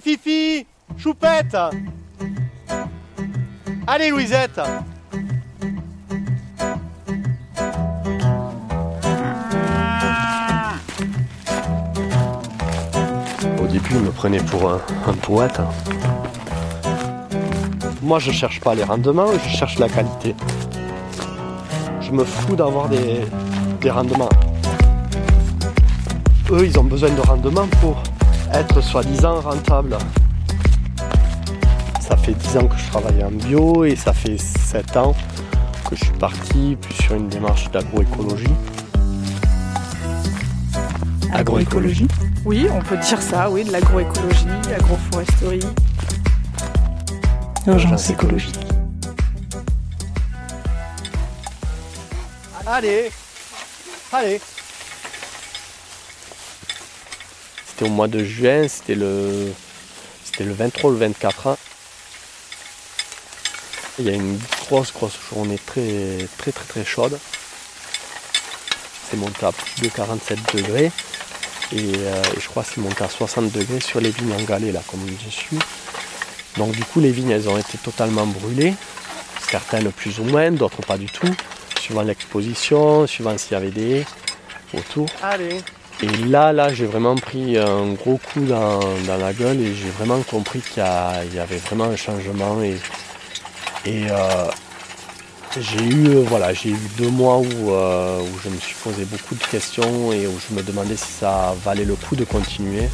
Fifi Choupette Allez Louisette Au début, il me prenait pour un, un poète. Moi, je cherche pas les rendements, je cherche la qualité. Je me fous d'avoir des, des rendements. Eux, ils ont besoin de rendements pour être soi-disant rentables. Ça fait 10 ans que je travaille en bio et ça fait 7 ans que je suis parti plus sur une démarche d'agroécologie. Agroécologie? Oui, on peut dire ça, oui, de l'agroécologie, agroforesterie. Urgence écologique. Allez Allez Au mois de juin, c'était le, c'était le 23 ou le 24 ans. Il y a une grosse grosse journée très très très très chaude. C'est monté à plus de 47 degrés. Et, euh, et je crois que c'est monté à 60 degrés sur les vignes en là comme je suis. Donc du coup les vignes elles ont été totalement brûlées. Certaines plus ou moins, d'autres pas du tout. Suivant l'exposition, suivant s'il y avait des autour. Allez et là, là, j'ai vraiment pris un gros coup dans, la gueule et j'ai vraiment compris qu'il y, avait vraiment un changement. Et, euh, j'ai eu, euh, voilà, j'ai eu deux mois où, euh, où je me suis posé beaucoup de questions et où je me demandais si ça valait le coup de continuer.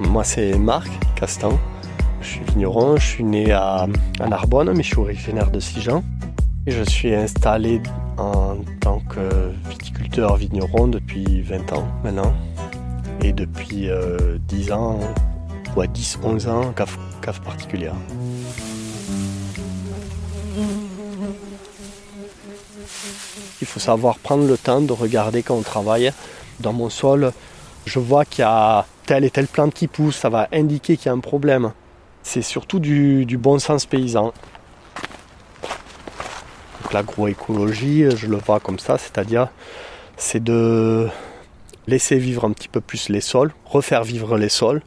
Moi, c'est Marc Castan. Je suis vigneron, je suis né à, à Narbonne, mais je suis originaire de Sijan. Je suis installé en tant que viticulteur vigneron depuis 20 ans maintenant. Et depuis euh, 10 ans, ou à 10-11 ans, cave, cave particulière. Il faut savoir prendre le temps de regarder quand on travaille. Dans mon sol, je vois qu'il y a telle et telle plante qui pousse, ça va indiquer qu'il y a un problème. C'est surtout du bon sens paysan. L'agroécologie, je le vois comme ça, c'est-à-dire c'est de laisser vivre un petit peu plus les sols, refaire vivre les sols,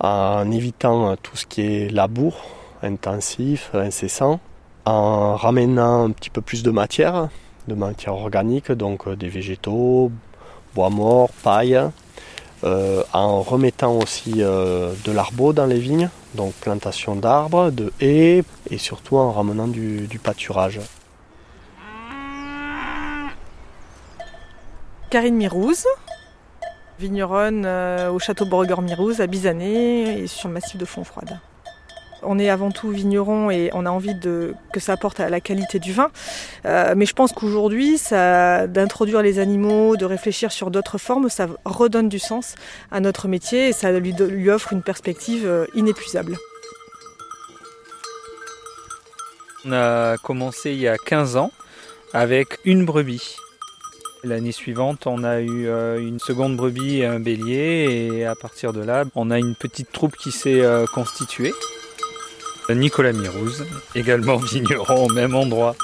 en évitant tout ce qui est labour intensif, incessant, en ramenant un petit peu plus de matière, de matière organique, donc euh, des végétaux, bois mort, paille, euh, en remettant aussi euh, de l'arbre dans les vignes, donc plantation d'arbres, de haies, et surtout en ramenant du pâturage. Karine Mirouz, vigneronne euh, au château Borgor-Mirouz à Bizané et sur le massif de Fontfroide. On est avant tout vigneron et on a envie de, que ça apporte à la qualité du vin. Euh, mais je pense qu'aujourd'hui, d'introduire les animaux, de réfléchir sur d'autres formes, ça redonne du sens à notre métier et ça lui offre une perspective euh, inépuisable. On a commencé il y a 15 ans avec une brebis. L'année suivante, on a eu euh, une seconde brebis et un bélier. Et à partir de là, on a une petite troupe qui s'est euh, constituée. Nicolas Mirouz, également vigneron au même endroit.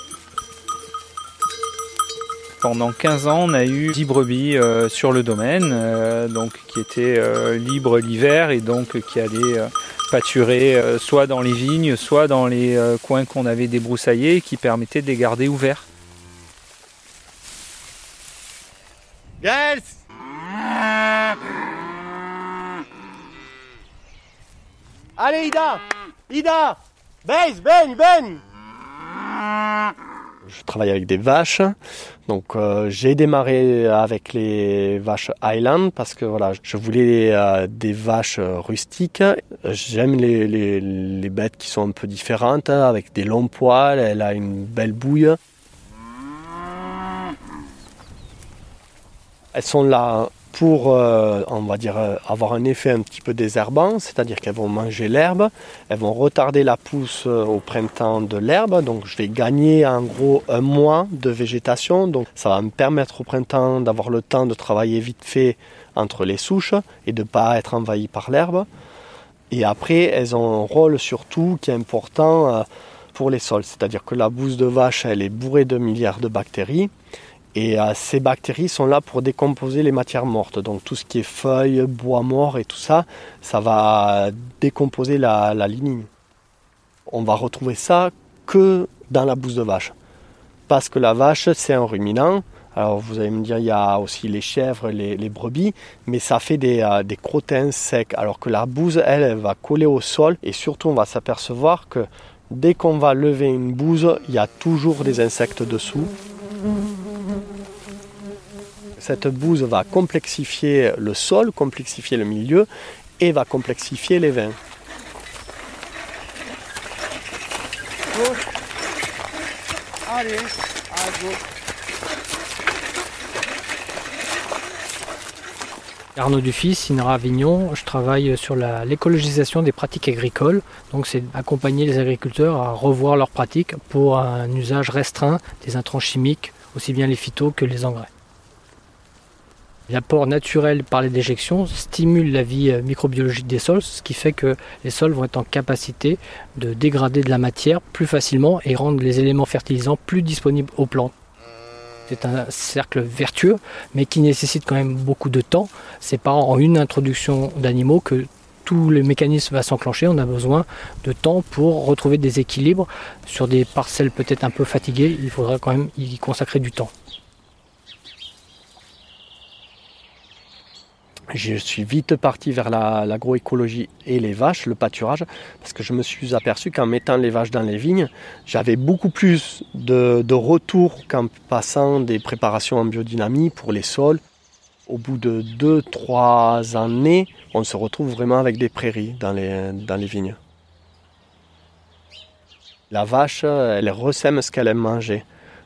Pendant 15 ans, on a eu 10 brebis euh, sur le domaine, donc qui étaient libres l'hiver et donc qui allaient pâturer soit dans les vignes, soit dans les coins qu'on avait débroussaillés, qui permettaient de les garder ouverts. Allez Ida. Ida. Baise, baigne, baigne Je travaille avec des vaches, donc euh, j'ai démarré avec les vaches Highland parce que voilà, je voulais euh, des vaches rustiques. J'aime les, les- bêtes qui sont un peu différentes, avec des longs poils, elle a une belle bouille. Elles sont là pour, euh, va dire, euh, avoir un effet un petit peu désherbant, c'est-à-dire qu'elles vont manger l'herbe, elles vont retarder la pousse euh, au printemps de l'herbe, donc je vais gagner en gros un mois de végétation, donc ça va me permettre au printemps d'avoir le temps de travailler vite fait entre les souches et de ne pas être envahi par l'herbe. Et après, elles ont un rôle surtout qui est important pour les sols, c'est-à-dire que la bouse de vache, elle est bourrée de milliards de bactéries, Et euh, ces bactéries sont là pour décomposer les matières mortes. Donc tout ce qui est feuilles, bois mort et tout ça, ça va décomposer la, la lignine. On va retrouver ça que dans la bouse de vache. Parce que la vache, c'est un ruminant. Alors vous allez me dire, il y a aussi les chèvres, les, les brebis, mais ça fait des, euh, des, crottins secs. Alors que la bouse, elle, elle va coller au sol. Et surtout, on va s'apercevoir que dès qu'on va lever une bouse, il y a toujours des insectes dessous. Cette bouse va complexifier le sol, complexifier le milieu et va complexifier les vins. Arnaud Dufis, INRA Avignon, je travaille sur l'écologisation des pratiques agricoles. Donc c'est accompagner les agriculteurs à revoir leurs pratiques pour un usage restreint des intrants chimiques, aussi bien les phytos que les engrais. L'apport naturel par les déjections stimule la vie microbiologique des sols, ce qui fait que les sols vont être en capacité de dégrader de la matière plus facilement et rendre les éléments fertilisants plus disponibles aux plantes. C'est un cercle vertueux, mais qui nécessite quand même beaucoup de temps. C'est pas en une introduction d'animaux que tout le mécanisme va s'enclencher. On a besoin de temps pour retrouver des équilibres sur des parcelles peut-être un peu fatiguées. Il faudra quand même y consacrer du temps. Je suis vite parti vers l'agroécologie et les vaches, le pâturage, parce que je me suis aperçu qu'en mettant les vaches dans les vignes, j'avais beaucoup plus de, retours qu'en passant des préparations en biodynamie pour les sols. Au bout de 2-3 années, on se retrouve vraiment avec des prairies dans les, dans les vignes. La vache, elle ressème ce qu'elle aime manger.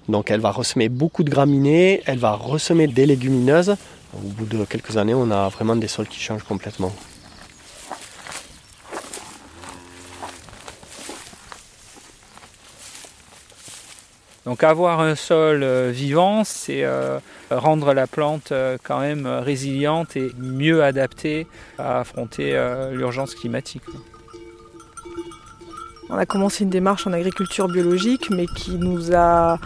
Donc elle va ressemer beaucoup de graminées, elle va ressemer des légumineuses, au bout de quelques années, on a vraiment des sols qui changent complètement. Donc avoir un sol euh, vivant, c'est euh, rendre la plante euh, quand même résiliente et mieux adaptée à affronter l'urgence climatique. On a commencé une démarche en agriculture biologique, mais qui nous a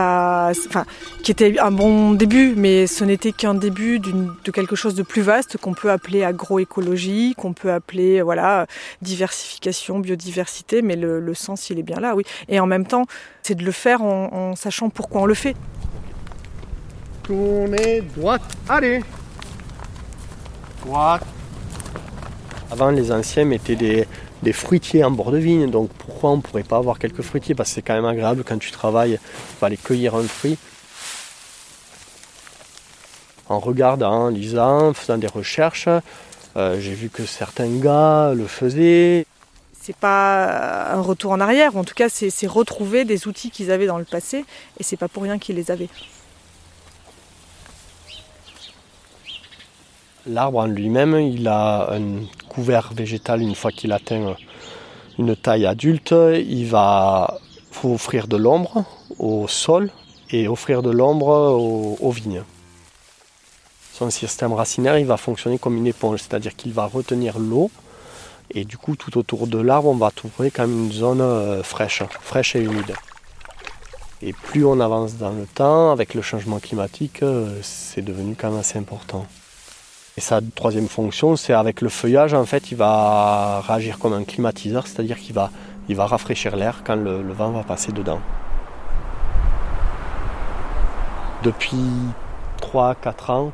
pas, enfin, qui était un bon début, mais ce n'était qu'un début de quelque chose de plus vaste qu'on peut appeler agroécologie, qu'on peut appeler voilà diversification, biodiversité, mais le, sens il est bien là, oui. Et en même temps, c'est de le faire en, en sachant pourquoi on le fait. Tournez droite, allez. Droite. Avant, les anciens mettaient des, des fruitiers en bord de vigne. Donc pourquoi on ne pourrait pas avoir quelques fruitiers? Parce que c'est quand même agréable quand tu travailles, tu vas aller cueillir un fruit. En regardant, en lisant, en faisant des recherches, euh, j'ai vu que certains gars le faisaient. C'est pas un retour en arrière, en tout cas c'est retrouver des outils qu'ils avaient dans le passé et c'est pas pour rien qu'ils les avaient. L'arbre en lui-même, il a un couvert végétal une fois qu'il atteint une taille adulte. Il va offrir de l'ombre au sol et offrir de l'ombre aux, vignes. Son système racinaire, il va fonctionner comme une éponge, c'est-à-dire qu'il va retenir l'eau et du coup tout autour de l'arbre, on va trouver même une zone euh, fraîche, fraîche et humide. Et plus on avance dans le temps, avec le changement climatique, euh, c'est devenu quand même assez important. Et sa troisième fonction, c'est avec le feuillage, en fait, il va réagir comme un climatiseur, c'est-à-dire qu'il va, il va rafraîchir l'air quand le, vent va passer dedans. Depuis 3-4 ans,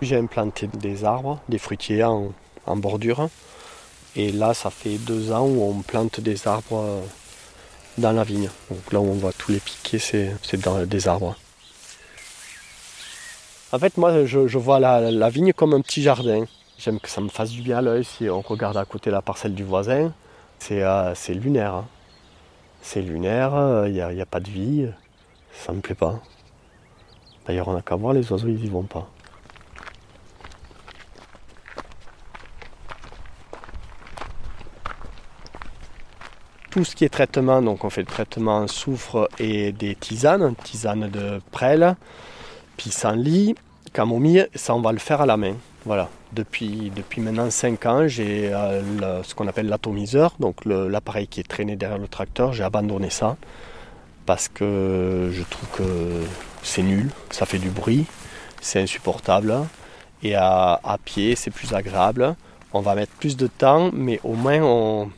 j'ai implanté des arbres, des fruitiers en, bordure. Et là, ça fait deux ans où on plante des arbres dans la vigne. Donc là où on voit tous les piquets, c'est dans des arbres. En fait, moi, je, vois la, vigne comme un petit jardin. J'aime que ça me fasse du bien à l'œil si on regarde à côté la parcelle du voisin. C'est euh, lunaire. Hein. C'est lunaire, il n'y a, pas de vie. Ça me plaît pas. D'ailleurs, on n'a qu'à voir, les oiseaux, ils y vont pas. tout ce qui est traitement, donc on fait le traitement en soufre et des tisanes, tisanes de prêle, pissenlit, camomille, ça on va le faire à la main. Voilà. Depuis, depuis maintenant 5 ans, j'ai euh, ce qu'on appelle l'atomiseur, donc l'appareil qui est traîné derrière le tracteur, j'ai abandonné ça parce que je trouve que c'est nul, ça fait du bruit, c'est insupportable. Et à, pied, c'est plus agréable. On va mettre plus de temps, mais au moins on,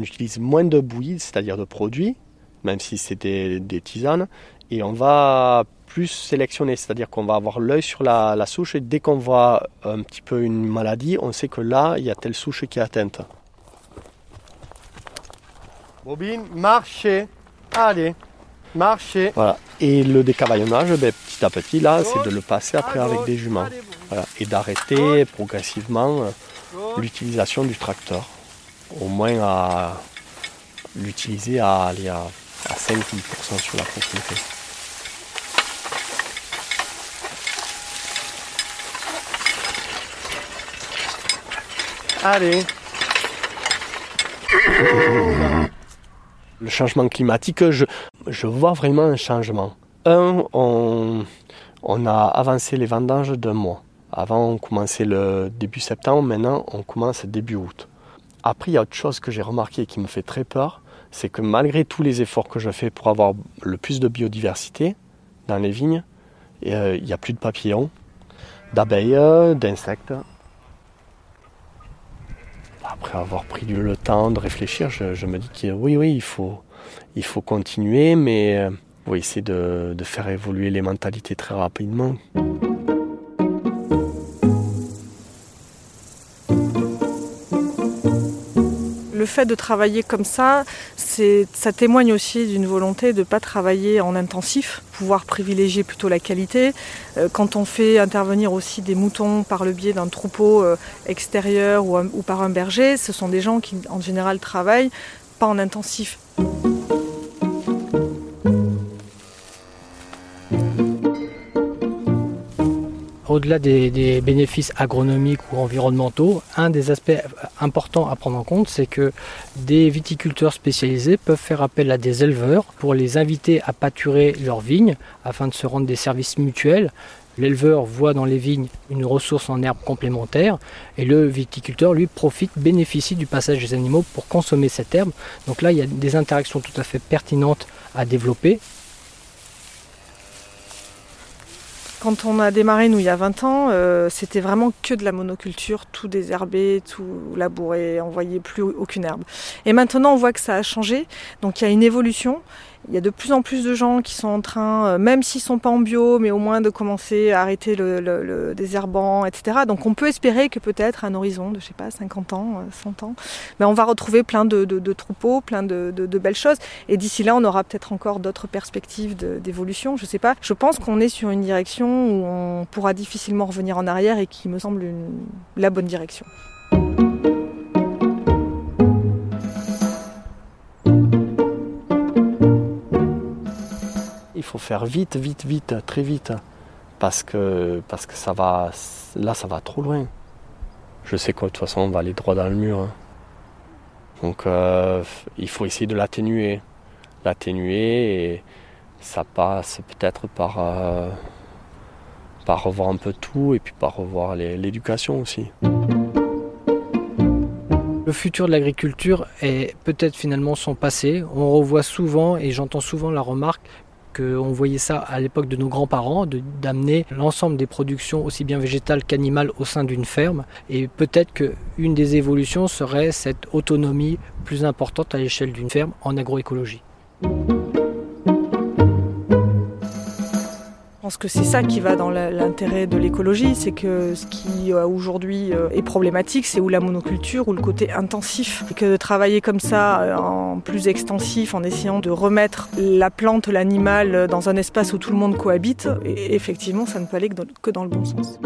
utilise moins de bouillie, c'est-à-dire de produits, même si c'est des, tisanes. Et on va plus sélectionner, c'est-à-dire qu'on va avoir l'œil sur la, la, souche et dès qu'on voit un petit peu une maladie, on sait que là, il y a telle souche qui est atteinte. Bobine, marchez. Allez, marchez. Voilà. Et le décavaillonnage, ben, petit à petit, là, c'est de le passer après avec des juments. Et d'arrêter progressivement euh, l'utilisation du tracteur. Au moins à l'utiliser à, à, à 5-10% sur la propriété. Allez. Le changement climatique, je, vois vraiment un changement. Un, on, on a avancé les vendanges d'un mois. Avant, on commençait le début septembre, maintenant, on commence début août. Après, il y a autre chose que j'ai remarqué qui me fait très peur, c'est que malgré tous les efforts que je fais pour avoir le plus de biodiversité dans les vignes, euh, il n'y a plus de papillons, d'abeilles, d'insectes. Après avoir pris le temps de réfléchir, je, me dis que oui, oui, il faut, il faut continuer, mais il faut essayer de faire évoluer les mentalités très rapidement. Le fait de travailler comme ça, ça témoigne aussi d'une volonté de ne pas travailler en intensif, pouvoir privilégier plutôt la qualité. Euh, quand on fait intervenir aussi des moutons par le biais d'un troupeau euh, extérieur ou, ou par un berger, ce sont des gens qui en général travaillent pas en intensif. Au-delà des, bénéfices agronomiques ou environnementaux, un des aspects importants à prendre en compte, c'est que des viticulteurs spécialisés peuvent faire appel à des éleveurs pour les inviter à pâturer leurs vignes afin de se rendre des services mutuels. L'éleveur voit dans les vignes une ressource en herbe complémentaire et le viticulteur, lui, profite, bénéficie du passage des animaux pour consommer cette herbe. Donc là, il y a des interactions tout à fait pertinentes à développer Quand on a démarré, nous, il y a 20 ans, euh, c'était vraiment que de la monoculture, tout désherbé, tout labouré, on voyait plus aucune herbe. Et maintenant, on voit que ça a changé, donc il y a une évolution. Il y a de plus en plus de gens qui sont en train, euh, même s'ils sont pas en bio, mais au moins de commencer à arrêter le, désherbant, etc. Donc on peut espérer que peut-être à un horizon de, je sais pas, 50 ans, 100 euh, ans, mais on va retrouver plein de, troupeaux, plein de, belles choses. Et d'ici là, on aura peut-être encore d'autres perspectives d'évolution, je sais pas. Je pense qu'on est sur une direction où on pourra difficilement revenir en arrière et qui me semble la bonne direction. Faut faire vite, vite, vite, très vite. Parce que, parce que ça va, là, ça va trop loin. Je sais quoi, de toute façon, on va aller droit dans le mur. Hein. Donc, euh, il faut essayer de l'atténuer. L'atténuer et ça passe peut-être par, euh, par revoir un peu tout et puis par revoir l'éducation aussi. Le futur de l'agriculture est peut-être finalement son passé. On revoit souvent, et j'entends souvent la remarque, on voyait ça à l'époque de nos grands-parents, d'amener l'ensemble des productions, aussi bien végétales qu'animales, au sein d'une ferme. Et peut-être qu'une des évolutions serait cette autonomie plus importante à l'échelle d'une ferme en agroécologie. Je pense que c'est ça qui va dans l'intérêt de l'écologie, c'est que ce qui euh, aujourd'hui euh, est problématique, c'est ou la monoculture ou le côté intensif. Et que de travailler comme ça euh, en plus extensif, en essayant de remettre la plante, l'animal dans un espace où tout le monde cohabite, effectivement, ça ne peut aller que dans le bon sens.